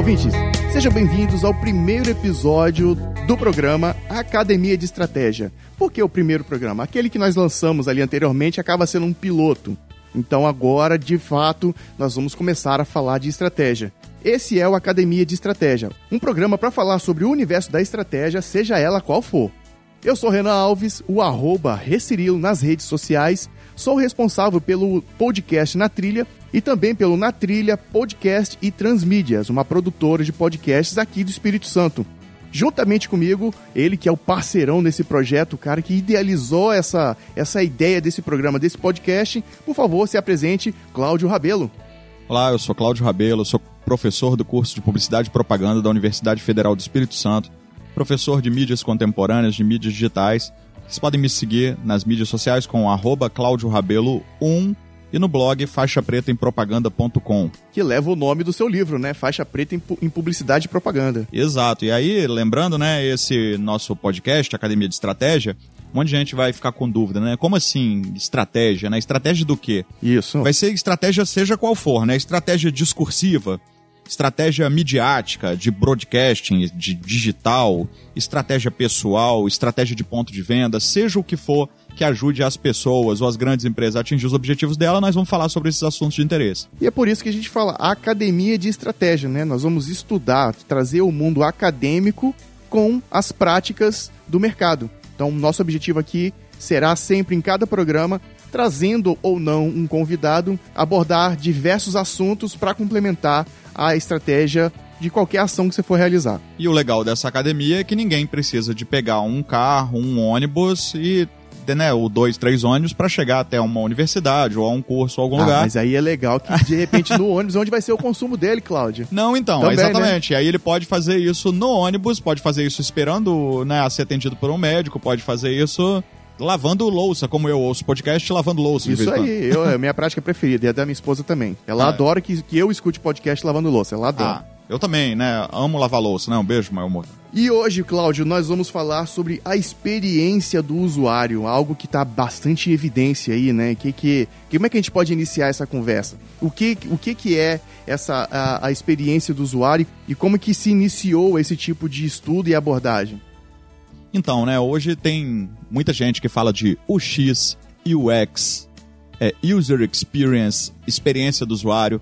ouvintes! Sejam bem-vindos ao primeiro episódio do programa Academia de Estratégia. Por que o primeiro programa? Aquele que nós lançamos ali anteriormente acaba sendo um piloto. Então agora, de fato, nós vamos começar a falar de estratégia. Esse é o Academia de Estratégia, um programa para falar sobre o universo da estratégia, seja ela qual for. Eu sou Renan Alves, o arroba Recirilo nas redes sociais, sou responsável pelo podcast Na Trilha e também pelo Na Trilha Podcast e Transmídias, uma produtora de podcasts aqui do Espírito Santo. Juntamente comigo, ele que é o parceirão nesse projeto, o cara que idealizou essa, essa ideia desse programa, desse podcast, por favor, se apresente, Cláudio Rabelo. Olá, eu sou Cláudio Rabelo, sou professor do curso de Publicidade e Propaganda da Universidade Federal do Espírito Santo, professor de mídias contemporâneas, de mídias digitais. Vocês podem me seguir nas mídias sociais com arroba Cláudio Rabelo 1 e no blog faixapretaempropaganda.com. Que leva o nome do seu livro, né? Faixa Preta em Publicidade e Propaganda. Exato. E aí, lembrando, né, esse nosso podcast, Academia de Estratégia, um monte de gente vai ficar com dúvida, né? Como assim estratégia, né? Estratégia do quê? Isso. Vai ser estratégia seja qual for, né? Estratégia discursiva, estratégia midiática, de broadcasting, de digital, estratégia pessoal, estratégia de ponto de venda, seja o que for que ajude as pessoas ou as grandes empresas a atingir os objetivos dela, nós vamos falar sobre esses assuntos de interesse. E é por isso que a gente fala academia de estratégia, né? Nós vamos estudar, trazer o mundo acadêmico com as práticas do mercado. Então, nosso objetivo aqui será sempre em cada programa trazendo ou não um convidado, abordar diversos assuntos para complementar a estratégia de qualquer ação que você for realizar. E o legal dessa academia é que ninguém precisa de pegar um carro, um ônibus e né, o dois, três ônibus para chegar até uma universidade ou a um curso ou algum ah, lugar. Mas aí é legal que de repente no ônibus onde vai ser o consumo dele, Cláudio. Não, então, Também, né? exatamente. Né? Aí ele pode fazer isso no ônibus, pode fazer isso esperando, né, ser atendido por um médico, pode fazer isso lavando louça, como eu ouço podcast lavando louça. Isso aí, eu, é a minha prática preferida, e a da minha esposa também. Ela é. adora que, que eu escute podcast lavando louça, ela adora. Ah, eu também, né? Amo lavar louça, né? Um beijo, meu amor. E hoje, Cláudio, nós vamos falar sobre a experiência do usuário, algo que está bastante em evidência aí, né? Que, que, como é que a gente pode iniciar essa conversa? O que, o que, que é essa a, a experiência do usuário e como que se iniciou esse tipo de estudo e abordagem? Então, né, hoje tem muita gente que fala de UX, UX, é, User Experience, experiência do usuário.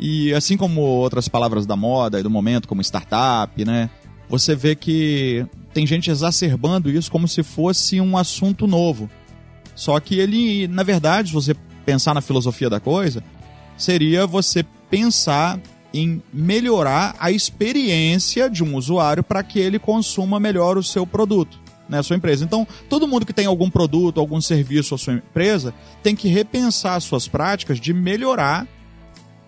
E assim como outras palavras da moda e do momento, como startup, né, você vê que tem gente exacerbando isso como se fosse um assunto novo. Só que ele, na verdade, se você pensar na filosofia da coisa, seria você pensar em melhorar a experiência de um usuário para que ele consuma melhor o seu produto, né, a sua empresa. Então, todo mundo que tem algum produto, algum serviço a sua empresa, tem que repensar suas práticas de melhorar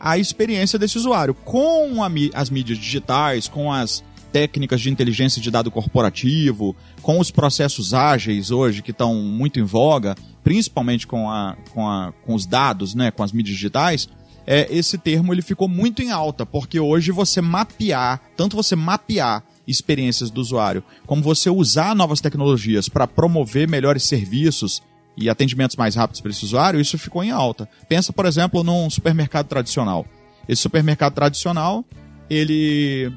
a experiência desse usuário. Com a, as mídias digitais, com as técnicas de inteligência de dado corporativo, com os processos ágeis hoje que estão muito em voga, principalmente com, a, com, a, com os dados, né, com as mídias digitais, é, esse termo ele ficou muito em alta, porque hoje você mapear, tanto você mapear experiências do usuário, como você usar novas tecnologias para promover melhores serviços e atendimentos mais rápidos para esse usuário, isso ficou em alta. Pensa, por exemplo, num supermercado tradicional. Esse supermercado tradicional, ele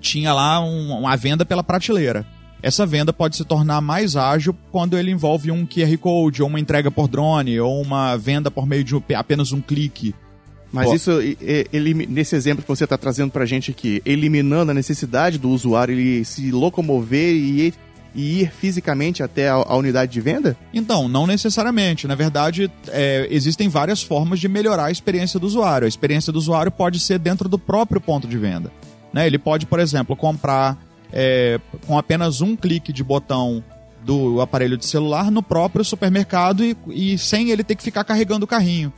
tinha lá um, uma venda pela prateleira. Essa venda pode se tornar mais ágil quando ele envolve um QR Code, ou uma entrega por drone, ou uma venda por meio de apenas um clique. Mas Pô. isso, nesse exemplo que você está trazendo para a gente aqui, eliminando a necessidade do usuário ele se locomover e, e ir fisicamente até a, a, unidade de venda? Então, não necessariamente. Na verdade, é, existem várias formas de melhorar a experiência do usuário. A experiência do usuário pode ser dentro do próprio ponto de venda. Né? Ele pode, por exemplo, comprar é, com apenas um clique de botão do aparelho de celular no próprio supermercado e, e sem ele ter que ficar carregando o carrinho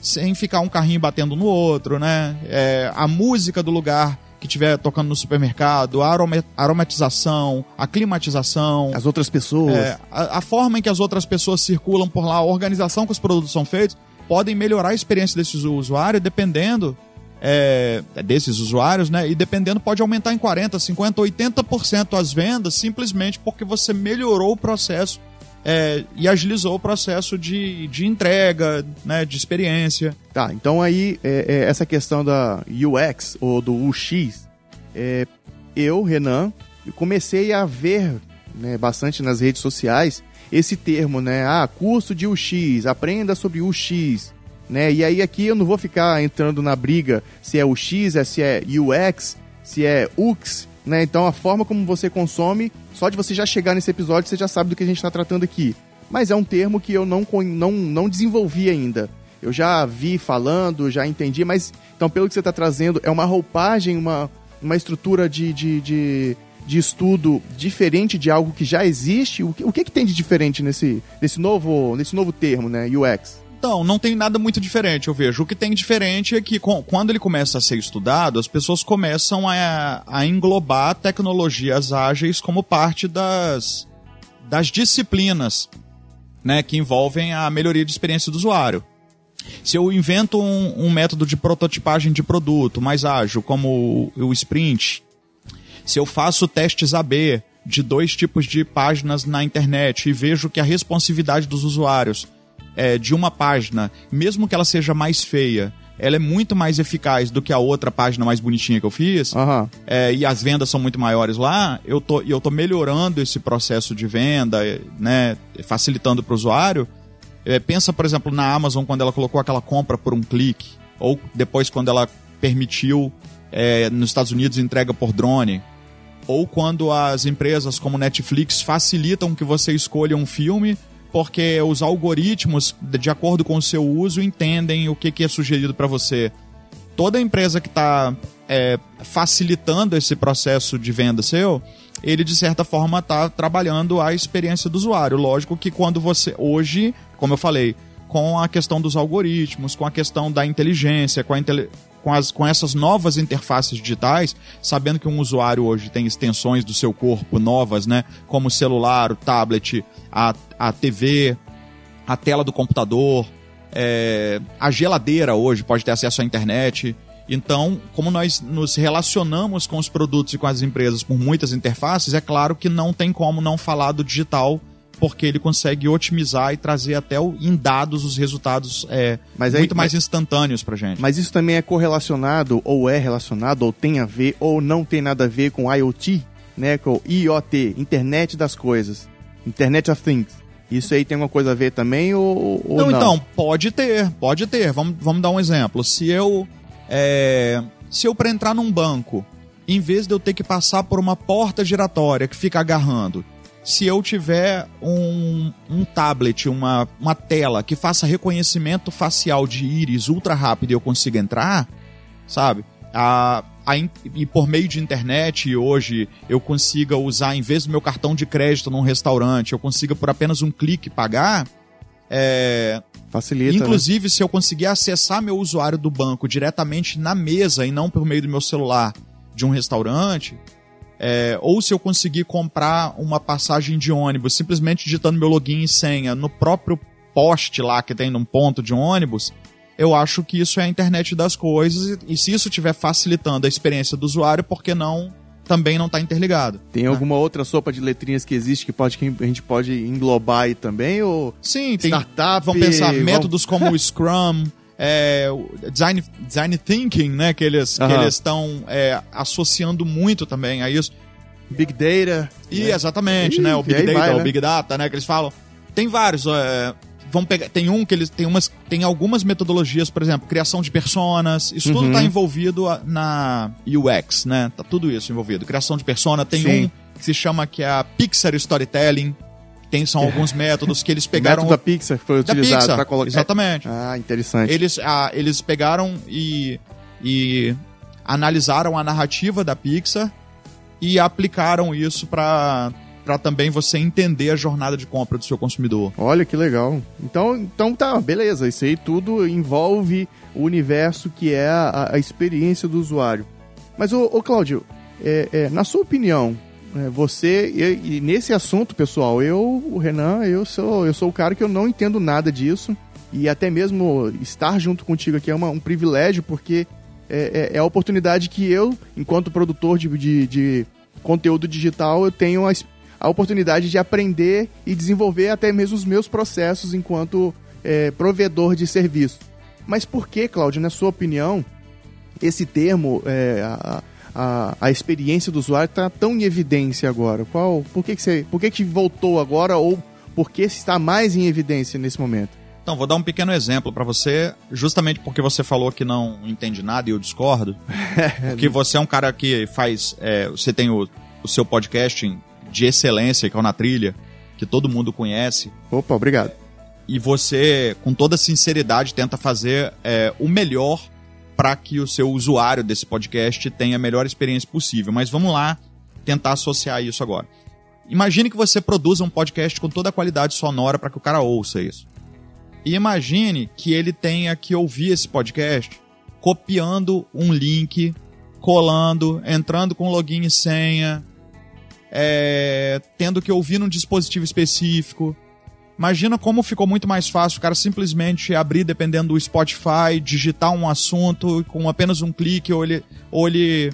sem ficar um carrinho batendo no outro, né? É, a música do lugar que estiver tocando no supermercado, a aromatização, a climatização. As outras pessoas. É, a, a, forma em que as outras pessoas circulam por lá, a organização que os produtos são feitos, podem melhorar a experiência desses usuários, dependendo é, desses usuários, né? E dependendo, pode aumentar em 40%, 50%, 80% as vendas, simplesmente porque você melhorou o processo é, e agilizou o processo de, de entrega, né, de experiência. Tá, então aí é, é essa questão da UX ou do UX, é, eu, Renan, comecei a ver né, bastante nas redes sociais esse termo, né? Ah, curso de UX, aprenda sobre UX, né? E aí aqui eu não vou ficar entrando na briga se é UX, é, se é UX, se é UX, né? Então a forma como você consome, só de você já chegar nesse episódio você já sabe do que a gente está tratando aqui. Mas é um termo que eu não, não, não desenvolvi ainda. Eu já vi falando, já entendi, mas então pelo que você está trazendo, é uma roupagem, uma, uma estrutura de, de, de de estudo diferente de algo que já existe? O que, o que, que tem de diferente nesse, nesse, novo, nesse novo termo, né, UX? Então, não tem nada muito diferente, eu vejo. O que tem diferente é que quando ele começa a ser estudado, as pessoas começam a, a englobar tecnologias ágeis como parte das, das disciplinas né, que envolvem a melhoria de experiência do usuário. Se eu invento um, um método de prototipagem de produto mais ágil, como o, o sprint, se eu faço testes AB de dois tipos de páginas na internet e vejo que a responsividade dos usuários é, de uma página, mesmo que ela seja mais feia, ela é muito mais eficaz do que a outra página mais bonitinha que eu fiz, uhum. é, e as vendas são muito maiores lá, eu tô, eu tô melhorando esse processo de venda, né, facilitando para o usuário. É, pensa, por exemplo, na Amazon quando ela colocou aquela compra por um clique, ou depois quando ela permitiu é, nos Estados Unidos entrega por drone ou quando as empresas como Netflix facilitam que você escolha um filme porque os algoritmos, de acordo com o seu uso, entendem o que, que é sugerido para você. Toda empresa que está é, facilitando esse processo de venda seu, ele de certa forma está trabalhando a experiência do usuário. Lógico que quando você, hoje, como eu falei, com a questão dos algoritmos, com a questão da inteligência, com a, com, as, com essas novas interfaces digitais, sabendo que um usuário hoje tem extensões do seu corpo novas, né? Como o celular, o tablet, a, a TV, a tela do computador, é, a geladeira hoje pode ter acesso à internet. Então, como nós nos relacionamos com os produtos e com as empresas por muitas interfaces, é claro que não tem como não falar do digital porque ele consegue otimizar e trazer até o, em dados os resultados é, aí, muito mais mas, instantâneos para gente. Mas isso também é correlacionado, ou é relacionado, ou tem a ver, ou não tem nada a ver com IoT, né? Com IoT, Internet das Coisas, Internet of Things. Isso aí tem alguma coisa a ver também ou, ou não, não? Então, pode ter, pode ter. Vamos, vamos dar um exemplo. Se eu, é, se eu para entrar num banco, em vez de eu ter que passar por uma porta giratória que fica agarrando, se eu tiver um, um tablet, uma, uma tela que faça reconhecimento facial de íris ultra rápido e eu consiga entrar, sabe? A, a, e por meio de internet hoje eu consiga usar, em vez do meu cartão de crédito num restaurante, eu consiga por apenas um clique pagar. É, Facilita. Né? Inclusive, né? se eu conseguir acessar meu usuário do banco diretamente na mesa e não por meio do meu celular de um restaurante, é, ou se eu conseguir comprar uma passagem de ônibus simplesmente digitando meu login e senha no próprio poste lá que tem num ponto de ônibus, eu acho que isso é a internet das coisas e, e se isso estiver facilitando a experiência do usuário, por que não também não está interligado. Tem né? alguma outra sopa de letrinhas que existe que, pode, que a gente pode englobar aí também? Ou Sim, tem. Startup, vamos pensar métodos como o Scrum, é, design, design thinking, né? Que eles uhum. estão é, associando muito também a isso. Big Data. E né? exatamente, né? O Big Data, vai, né? o Big Data, né? Que eles falam. Tem vários. É, vamos pegar, tem um que eles tem umas tem algumas metodologias, por exemplo, criação de personas, isso tudo está uhum. envolvido na UX, né? Tá tudo isso envolvido. Criação de persona, tem Sim. um que se chama que é a Pixar Storytelling, tem, são alguns métodos que eles pegaram. O método da Pixar foi utilizado para colocar. Exatamente. Ah, interessante. Eles, ah, eles pegaram e, e analisaram a narrativa da Pixar e aplicaram isso para para também você entender a jornada de compra do seu consumidor. Olha que legal. Então, então tá, beleza. Isso aí tudo envolve o universo que é a, a experiência do usuário. Mas, ô, ô Cláudio, é, é, na sua opinião, você e, e, nesse assunto, pessoal, eu, o Renan, eu sou, eu sou o cara que eu não entendo nada disso e até mesmo estar junto contigo aqui é uma, um privilégio porque é, é, é, a oportunidade que eu, enquanto produtor de, de, de conteúdo digital, eu tenho a, a, oportunidade de aprender e desenvolver até mesmo os meus processos enquanto é, provedor de serviço. Mas por que, Cláudio, na sua opinião, esse termo, é, a, a, a experiência do usuário está tão em evidência agora? Qual, por que, que você, por que, que voltou agora ou por que está mais em evidência nesse momento? Então, vou dar um pequeno exemplo para você, justamente porque você falou que não entende nada e eu discordo. porque você é um cara que faz. É, você tem o, o seu podcast de excelência, que é o Na Trilha, que todo mundo conhece. Opa, obrigado. E você, com toda sinceridade, tenta fazer é, o melhor para que o seu usuário desse podcast tenha a melhor experiência possível. Mas vamos lá tentar associar isso agora. Imagine que você produza um podcast com toda a qualidade sonora para que o cara ouça isso. E imagine que ele tenha que ouvir esse podcast copiando um link, colando, entrando com login e senha, é, tendo que ouvir num dispositivo específico. Imagina como ficou muito mais fácil o cara simplesmente abrir, dependendo do Spotify, digitar um assunto com apenas um clique, ou ele, ou ele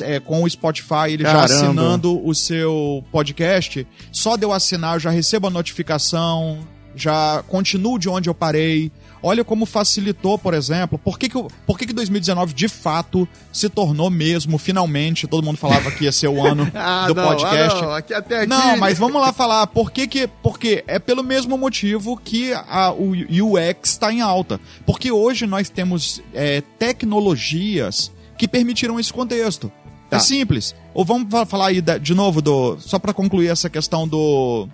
é, com o Spotify, ele Caramba. já assinando o seu podcast. Só de eu assinar, eu já recebo a notificação, já continuo de onde eu parei. Olha como facilitou, por exemplo. Por que, que, por que, que 2019 de fato se tornou mesmo, finalmente? Todo mundo falava que ia ser o ano ah, do não, podcast. Ah, não, aqui até aqui. não, mas vamos lá falar. Por que, que. Porque é pelo mesmo motivo que a, o UX está em alta. Porque hoje nós temos é, tecnologias que permitiram esse contexto. Tá. É simples. Ou vamos falar aí de novo do. Só para concluir essa questão do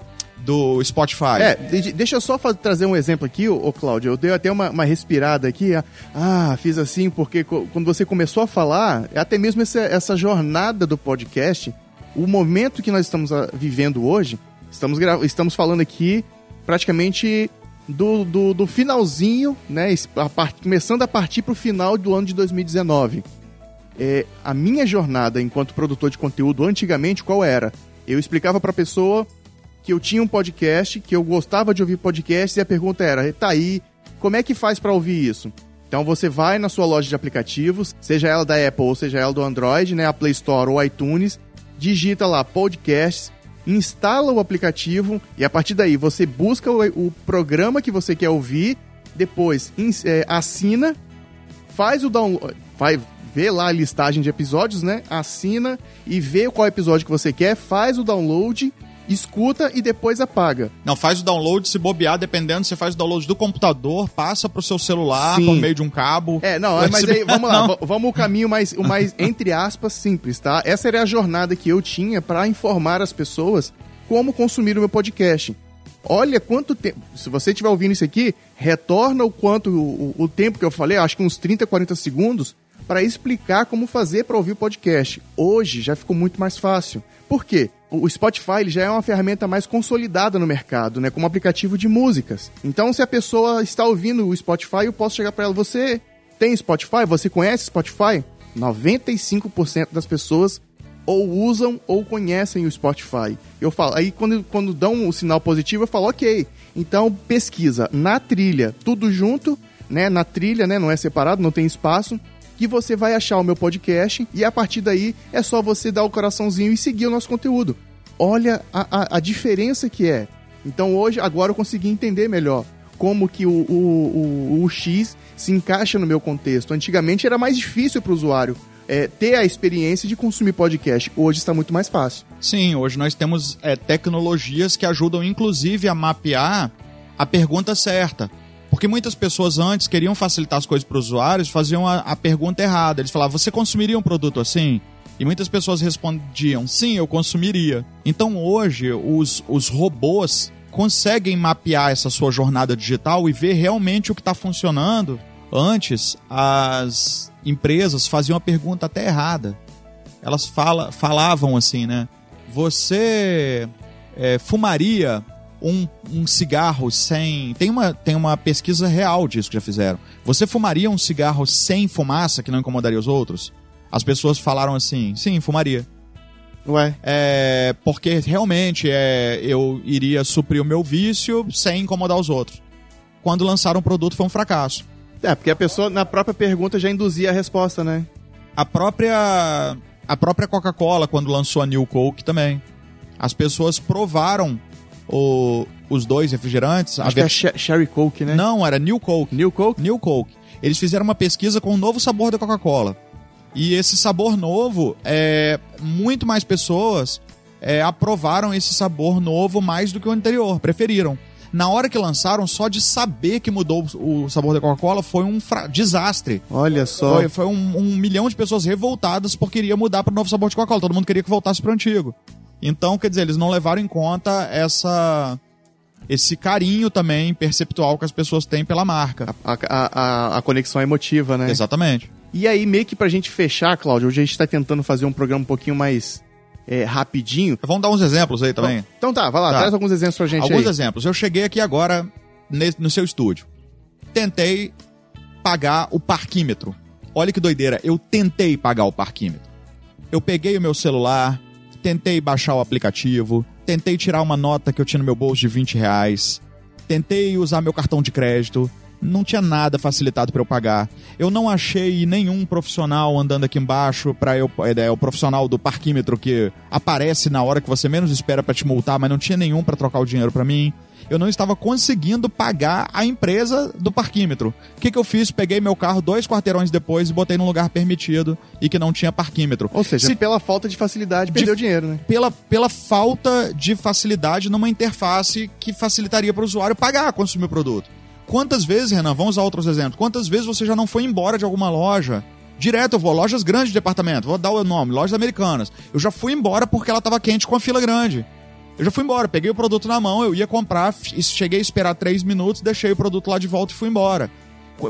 do Spotify. É, deixa eu só fazer, trazer um exemplo aqui, ô, Cláudio. Eu dei até uma, uma respirada aqui. Ah, fiz assim porque quando você começou a falar, até mesmo essa, essa jornada do podcast, o momento que nós estamos vivendo hoje, estamos, estamos falando aqui praticamente do, do, do finalzinho, né? A part, começando a partir para o final do ano de 2019. É, a minha jornada enquanto produtor de conteúdo antigamente, qual era? Eu explicava para a pessoa que eu tinha um podcast, que eu gostava de ouvir podcasts e a pergunta era: tá aí, como é que faz para ouvir isso? Então você vai na sua loja de aplicativos, seja ela da Apple ou seja ela do Android, né, a Play Store ou iTunes, digita lá podcasts, instala o aplicativo e a partir daí você busca o, o programa que você quer ouvir, depois é, assina, faz o download, vai ver lá a listagem de episódios, né? Assina e vê qual episódio que você quer, faz o download escuta e depois apaga. Não, faz o download, se bobear, dependendo, você faz o download do computador, passa pro seu celular Sim. por meio de um cabo. É, não, mas aí, vamos lá, vamos o caminho mais, o mais, entre aspas, simples, tá? Essa era a jornada que eu tinha para informar as pessoas como consumir o meu podcast. Olha quanto tempo. Se você estiver ouvindo isso aqui, retorna o quanto o, o, tempo que eu falei, acho que uns 30, 40 segundos, para explicar como fazer para ouvir o podcast. Hoje já ficou muito mais fácil. Por quê? O Spotify já é uma ferramenta mais consolidada no mercado, né, como aplicativo de músicas. Então, se a pessoa está ouvindo o Spotify, eu posso chegar para ela: você tem Spotify? Você conhece Spotify? 95% das pessoas ou usam ou conhecem o Spotify. Eu falo, aí quando, quando dão o sinal positivo, eu falo, ok. Então pesquisa na trilha, tudo junto, né? Na trilha, né? Não é separado, não tem espaço que você vai achar o meu podcast e a partir daí é só você dar o coraçãozinho e seguir o nosso conteúdo. Olha a, a, a diferença que é. Então hoje, agora eu consegui entender melhor como que o, o, o, o X se encaixa no meu contexto. Antigamente era mais difícil para o usuário é, ter a experiência de consumir podcast. Hoje está muito mais fácil. Sim, hoje nós temos é, tecnologias que ajudam inclusive a mapear a pergunta certa. Porque muitas pessoas antes queriam facilitar as coisas para os usuários, faziam a, a pergunta errada. Eles falavam: você consumiria um produto assim? E muitas pessoas respondiam: sim, eu consumiria. Então hoje, os, os robôs conseguem mapear essa sua jornada digital e ver realmente o que está funcionando. Antes, as empresas faziam a pergunta até errada. Elas fala, falavam assim, né? Você é, fumaria um, um cigarro sem. Tem uma, tem uma pesquisa real disso que já fizeram. Você fumaria um cigarro sem fumaça que não incomodaria os outros? As pessoas falaram assim: sim, fumaria. Ué? É, porque realmente é, eu iria suprir o meu vício sem incomodar os outros. Quando lançaram o produto foi um fracasso. É, porque a pessoa na própria pergunta já induzia a resposta, né? A própria a própria Coca-Cola quando lançou a New Coke também. As pessoas provaram o, os dois refrigerantes. Acho que é Sherry Coke, né? Não, era New Coke. New Coke? New Coke. Eles fizeram uma pesquisa com um novo sabor da Coca-Cola. E esse sabor novo, é, muito mais pessoas é, aprovaram esse sabor novo mais do que o anterior, preferiram. Na hora que lançaram, só de saber que mudou o sabor da Coca-Cola foi um desastre. Olha só. Foi, foi um, um, milhão de pessoas revoltadas porque queria mudar para o novo sabor de Coca-Cola. Todo mundo queria que voltasse para o antigo. Então, quer dizer, eles não levaram em conta essa esse carinho também perceptual que as pessoas têm pela marca. A, a, a, a conexão emotiva, né? Exatamente. E aí, meio que pra gente fechar, Cláudio, hoje a gente tá tentando fazer um programa um pouquinho mais é, rapidinho. Vamos dar uns exemplos aí também? Então, então tá, vai lá, tá. traz alguns exemplos pra gente Alguns aí. exemplos. Eu cheguei aqui agora no seu estúdio. Tentei pagar o parquímetro. Olha que doideira, eu tentei pagar o parquímetro. Eu peguei o meu celular, tentei baixar o aplicativo, tentei tirar uma nota que eu tinha no meu bolso de 20 reais, tentei usar meu cartão de crédito, não tinha nada facilitado para eu pagar. Eu não achei nenhum profissional andando aqui embaixo para eu é, é, o profissional do parquímetro que aparece na hora que você menos espera para te multar, mas não tinha nenhum para trocar o dinheiro para mim eu não estava conseguindo pagar a empresa do parquímetro. O que, que eu fiz? Peguei meu carro dois quarteirões depois e botei num lugar permitido e que não tinha parquímetro. Ou seja, Se, pela falta de facilidade, perdeu de, dinheiro, né? Pela, pela falta de facilidade numa interface que facilitaria para o usuário pagar, consumir o produto. Quantas vezes, Renan, vamos usar outros exemplos, quantas vezes você já não foi embora de alguma loja direto, eu vou lojas grandes de departamento, vou dar o nome, lojas americanas. Eu já fui embora porque ela estava quente com a fila grande. Eu já fui embora, peguei o produto na mão, eu ia comprar, cheguei a esperar três minutos, deixei o produto lá de volta e fui embora.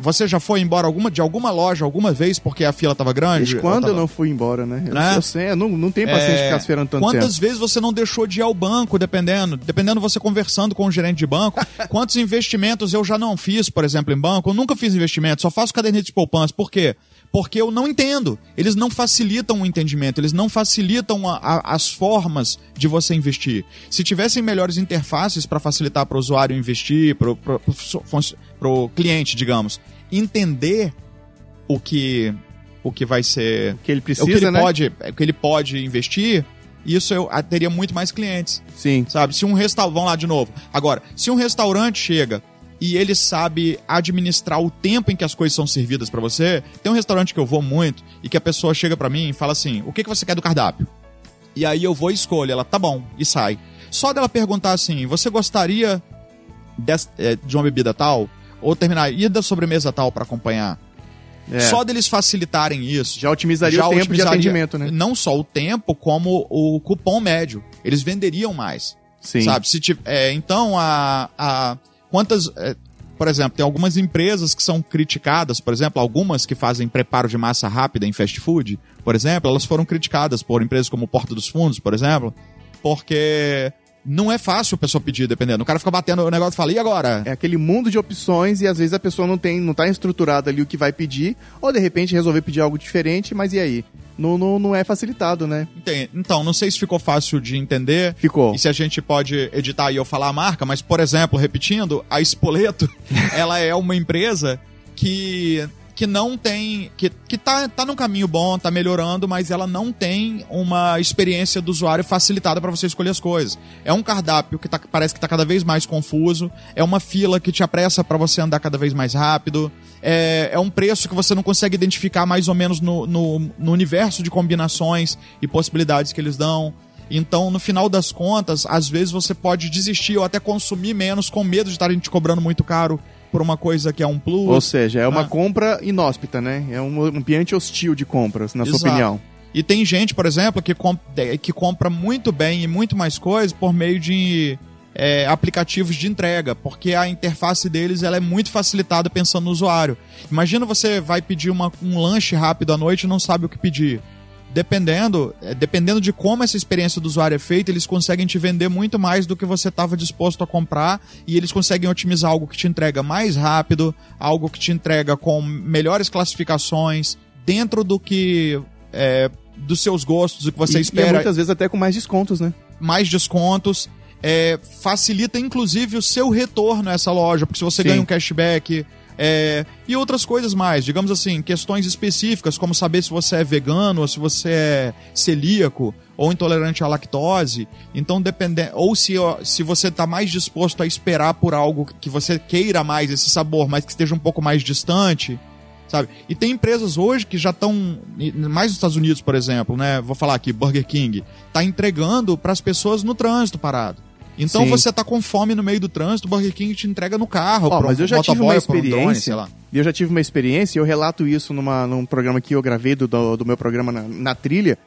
Você já foi embora alguma, de alguma loja alguma vez porque a fila estava grande? Desde quando tava... eu não fui embora, né? Eu, né? eu sei, eu não, não tem paciência é... de ficar esperando tanto Quantas tempo. vezes você não deixou de ir ao banco, dependendo? Dependendo você conversando com o gerente de banco. quantos investimentos eu já não fiz, por exemplo, em banco? Eu nunca fiz investimento, só faço caderneta de poupança. Por quê? porque eu não entendo. Eles não facilitam o entendimento, eles não facilitam a, a, as formas de você investir. Se tivessem melhores interfaces para facilitar para o usuário investir, para o cliente, digamos, entender o que o que vai ser, o que ele precisa, o que ele né? pode, o que ele pode investir, isso eu teria muito mais clientes. Sim. Sabe? Se um restaurante, lá de novo. Agora, se um restaurante chega e ele sabe administrar o tempo em que as coisas são servidas para você. Tem um restaurante que eu vou muito e que a pessoa chega para mim e fala assim: "O que que você quer do cardápio?" E aí eu vou e escolho, ela tá bom e sai. Só dela perguntar assim: "Você gostaria é, de uma bebida tal?" Ou terminar, e da sobremesa tal para acompanhar? É. Só deles facilitarem isso. Já otimizaria já o tempo otimizaria, de atendimento, né? Não só o tempo, como o cupom médio. Eles venderiam mais. Sim. Sabe? Se, é, então, a, a, Quantas. É, por exemplo, tem algumas empresas que são criticadas, por exemplo, algumas que fazem preparo de massa rápida em fast food, por exemplo, elas foram criticadas por empresas como Porta dos Fundos, por exemplo, porque não é fácil a pessoa pedir, dependendo. O cara fica batendo o negócio e fala, e agora? É aquele mundo de opções e às vezes a pessoa não tem, não tá estruturada ali o que vai pedir, ou de repente resolver pedir algo diferente, mas e aí? não, não, não é facilitado, né? Então, não sei se ficou fácil de entender. Ficou. E se a gente pode editar e eu falar a marca, mas, por exemplo, repetindo, a Spoleto, ela é uma empresa que que não tem. que, que tá, tá num caminho bom, tá melhorando, mas ela não tem uma experiência do usuário facilitada para você escolher as coisas. É um cardápio que tá, parece que tá cada vez mais confuso, é uma fila que te apressa para você andar cada vez mais rápido, é, é um preço que você não consegue identificar mais ou menos no, no, no universo de combinações e possibilidades que eles dão. Então, no final das contas, às vezes você pode desistir ou até consumir menos com medo de estarem te cobrando muito caro por uma coisa que é um plus. Ou seja, é uma né? compra inóspita, né? É um ambiente hostil de compras, na Exato. sua opinião. E tem gente, por exemplo, que, comp que compra muito bem e muito mais coisas por meio de é, aplicativos de entrega, porque a interface deles ela é muito facilitada pensando no usuário. Imagina você vai pedir uma, um lanche rápido à noite e não sabe o que pedir dependendo, é, dependendo de como essa experiência do usuário é feita, eles conseguem te vender muito mais do que você estava disposto a comprar e eles conseguem otimizar algo que te entrega mais rápido, algo que te entrega com melhores classificações, dentro do que é, dos seus gostos, o que você e, espera. E muitas vezes até com mais descontos, né? Mais descontos. É, facilita inclusive o seu retorno a essa loja, porque se você Sim. ganha um cashback, é, e outras coisas mais, digamos assim, questões específicas, como saber se você é vegano, ou se você é celíaco, ou intolerante à lactose. Então, dependendo. Ou se, se você está mais disposto a esperar por algo que você queira mais esse sabor, mas que esteja um pouco mais distante. sabe? E tem empresas hoje que já estão, mais nos Estados Unidos, por exemplo, né? Vou falar aqui, Burger King, tá entregando para as pessoas no trânsito parado. Então Sim. você tá com fome no meio do trânsito, o Burger King te entrega no carro. Ó, pra mas eu já tive uma pra um drone, experiência. sei lá. e eu já tive uma experiência, e eu relato isso numa, num programa que eu gravei do, do, do meu programa na, na trilha,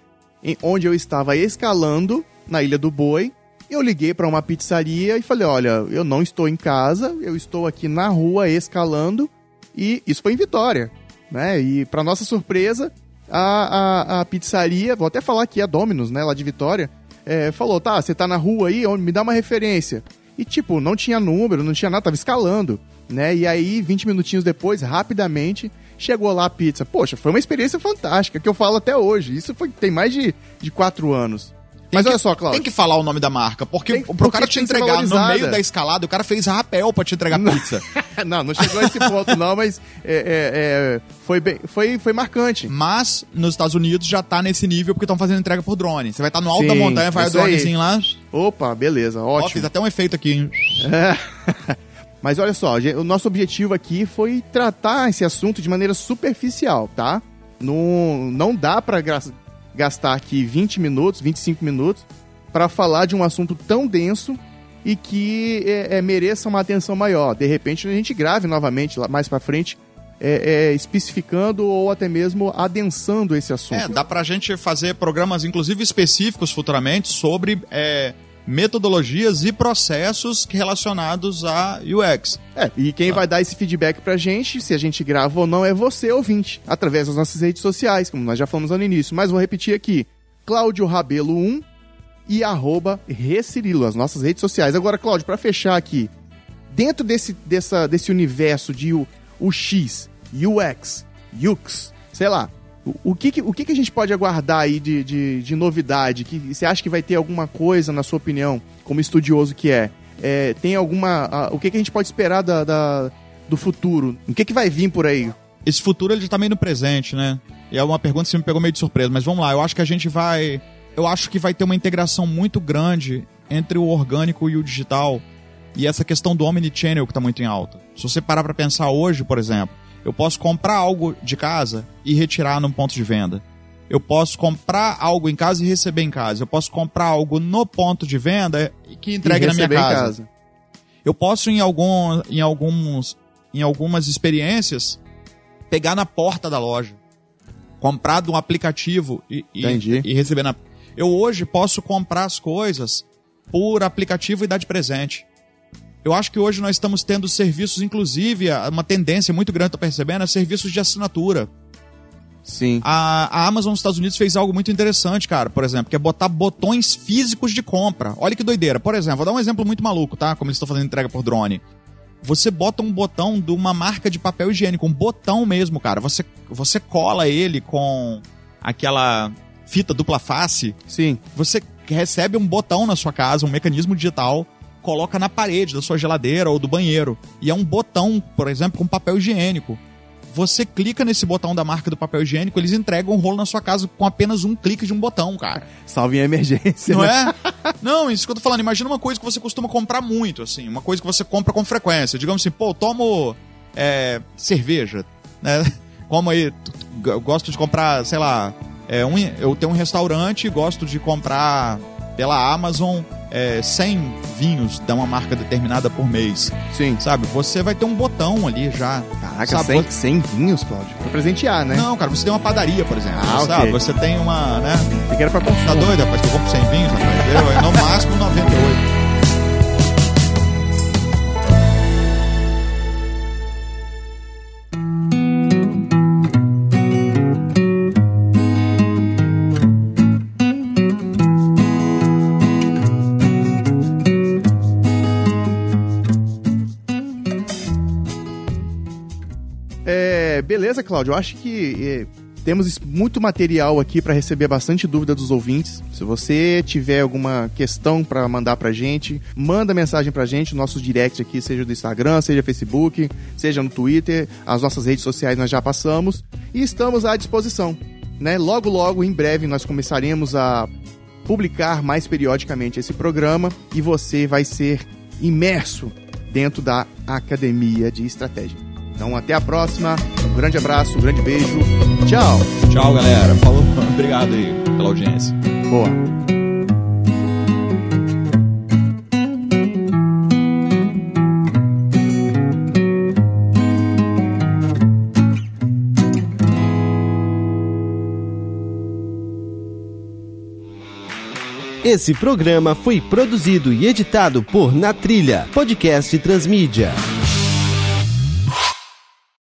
em, onde eu estava escalando na Ilha do Boi. Eu liguei para uma pizzaria e falei: Olha, eu não estou em casa, eu estou aqui na rua escalando. E isso foi em Vitória. Né? E para nossa surpresa, a, a, a pizzaria, vou até falar aqui, a Dominus, né, lá de Vitória, é, falou: Tá, você tá na rua aí, me dá uma referência. E, tipo, não tinha número, não tinha nada, tava escalando, né? E aí, 20 minutinhos depois, rapidamente, chegou lá a pizza. Poxa, foi uma experiência fantástica, que eu falo até hoje. Isso foi, tem mais de, de quatro anos. Mas que- olha só, Cláudio. Tem que falar o nome da marca, porque Tem- pro porque cara te entregar no meio da escalada, o cara fez rapel pra te entregar pizza. não, não chegou a esse ponto não, mas é, é, é, foi, bem, foi, foi marcante. Mas nos Estados Unidos já tá nesse nível porque estão fazendo entrega por drone. Você vai estar no alto da Sim, montanha, vai o aí. dronezinho lá. Opa, beleza, Ó, ótimo. fiz até um efeito aqui, hein? É. Mas olha só, o nosso objetivo aqui foi tratar esse assunto de maneira superficial, tá? Não, não dá pra gastar aqui 20 minutos, 25 minutos pra falar de um assunto tão denso e que é, é, mereça uma atenção maior. De repente a gente grave novamente lá mais pra frente, é, é, especificando ou até mesmo adensando esse assunto. É, dá pra gente fazer programas, inclusive específicos futuramente, sobre é, metodologias e processos relacionados a UX. É, e quem vai dar esse feedback pra gente, se a gente grava ou não, é você, ouvinte, através das nossas redes sociais, como nós já falamos no início. Mas vou repetir aqui: Cláudio Rabelo 1 e arroba Recirilo, as nossas redes sociais. Agora, Cláudio, pra fechar aqui, dentro desse, dessa, desse universo de U- UX, UX, UX, sei lá, o, que, o que, a gente pode aguardar aí de, de, de novidade? Que você acha que vai ter alguma coisa, na sua opinião, como estudioso que é? É, tem alguma. a- o que, que a gente pode esperar da, da- do futuro? O que, que vai vir por aí? Esse futuro ele já tá meio no presente, né? E é uma pergunta que me pegou meio de surpresa, mas vamos lá, eu acho que a gente vai. Eu acho que vai ter uma integração muito grande entre o orgânico e o digital. E essa questão do omnichannel que tá muito em alta. Se você parar pra pensar hoje, por exemplo, eu posso comprar algo de casa e retirar num ponto de venda. Eu posso comprar algo em casa e receber em casa. Eu posso comprar algo no ponto de venda e que entregue na minha em casa. Eu posso em algum, em alguns, em algumas experiências pegar na porta da loja, comprar de um aplicativo e, e, e receber na. Eu hoje posso comprar as coisas por aplicativo e dar de presente. Eu acho que hoje nós estamos tendo serviços, inclusive, uma tendência muito grande, tô percebendo, é serviços de assinatura. Sim. A, a Amazon nos Estados Unidos fez algo muito interessante, cara, por exemplo, que é botar botões físicos de compra. Olha que doideira. Por exemplo, vou dar um exemplo muito maluco, tá? Como eles estão fazendo entrega por drone. Você bota um botão de uma marca de papel higiênico, um botão mesmo, cara. Você, você cola ele com aquela fita dupla face. Sim. Você recebe um botão na sua casa, um mecanismo digital, coloca na parede da sua geladeira ou do banheiro. E é um botão, por exemplo, com papel higiênico. Você clica nesse botão da marca do papel higiênico, eles entregam um rolo na sua casa com apenas um clique de um botão, cara. Salve em emergência. Não né? é? Não, isso que eu tô falando. Imagina uma coisa que você costuma comprar muito, assim. Uma coisa que você compra com frequência. Digamos assim, pô, tomo é, cerveja, né? Como aí, gosto de comprar, sei lá, é, um, eu tenho um restaurante e gosto de comprar pela Amazon é, 100 vinhos de uma marca determinada por mês, Sim. sabe? Você vai ter um botão ali já. Caraca, Sabe, 100, 100 vinhos, Cláudio. Pra presentear, né? Não, cara, você tem uma padaria, por exemplo, Ah, sabe? ok. Você tem uma, né? Você quer pra Tá consumo. doido, rapaz? Que eu compro 100 vinhos, rapaz. Eu, é no máximo 98. Beleza, Cláudio. Eu acho que é, temos muito material aqui para receber bastante dúvida dos ouvintes. Se você tiver alguma questão para mandar pra gente, manda mensagem pra gente, nossos direct aqui, seja do Instagram, seja Facebook, seja no Twitter, as nossas redes sociais nós já passamos e estamos à disposição. Né? Logo, logo, em breve, nós começaremos a publicar mais periodicamente esse programa e você vai ser imerso dentro da Academia de Estratégia. Então até a próxima. Um grande abraço, um grande beijo. Tchau. Tchau, galera. Falou. Obrigado aí pela audiência. Boa. Esse programa foi produzido e editado por Na Trilha, podcast Transmídia.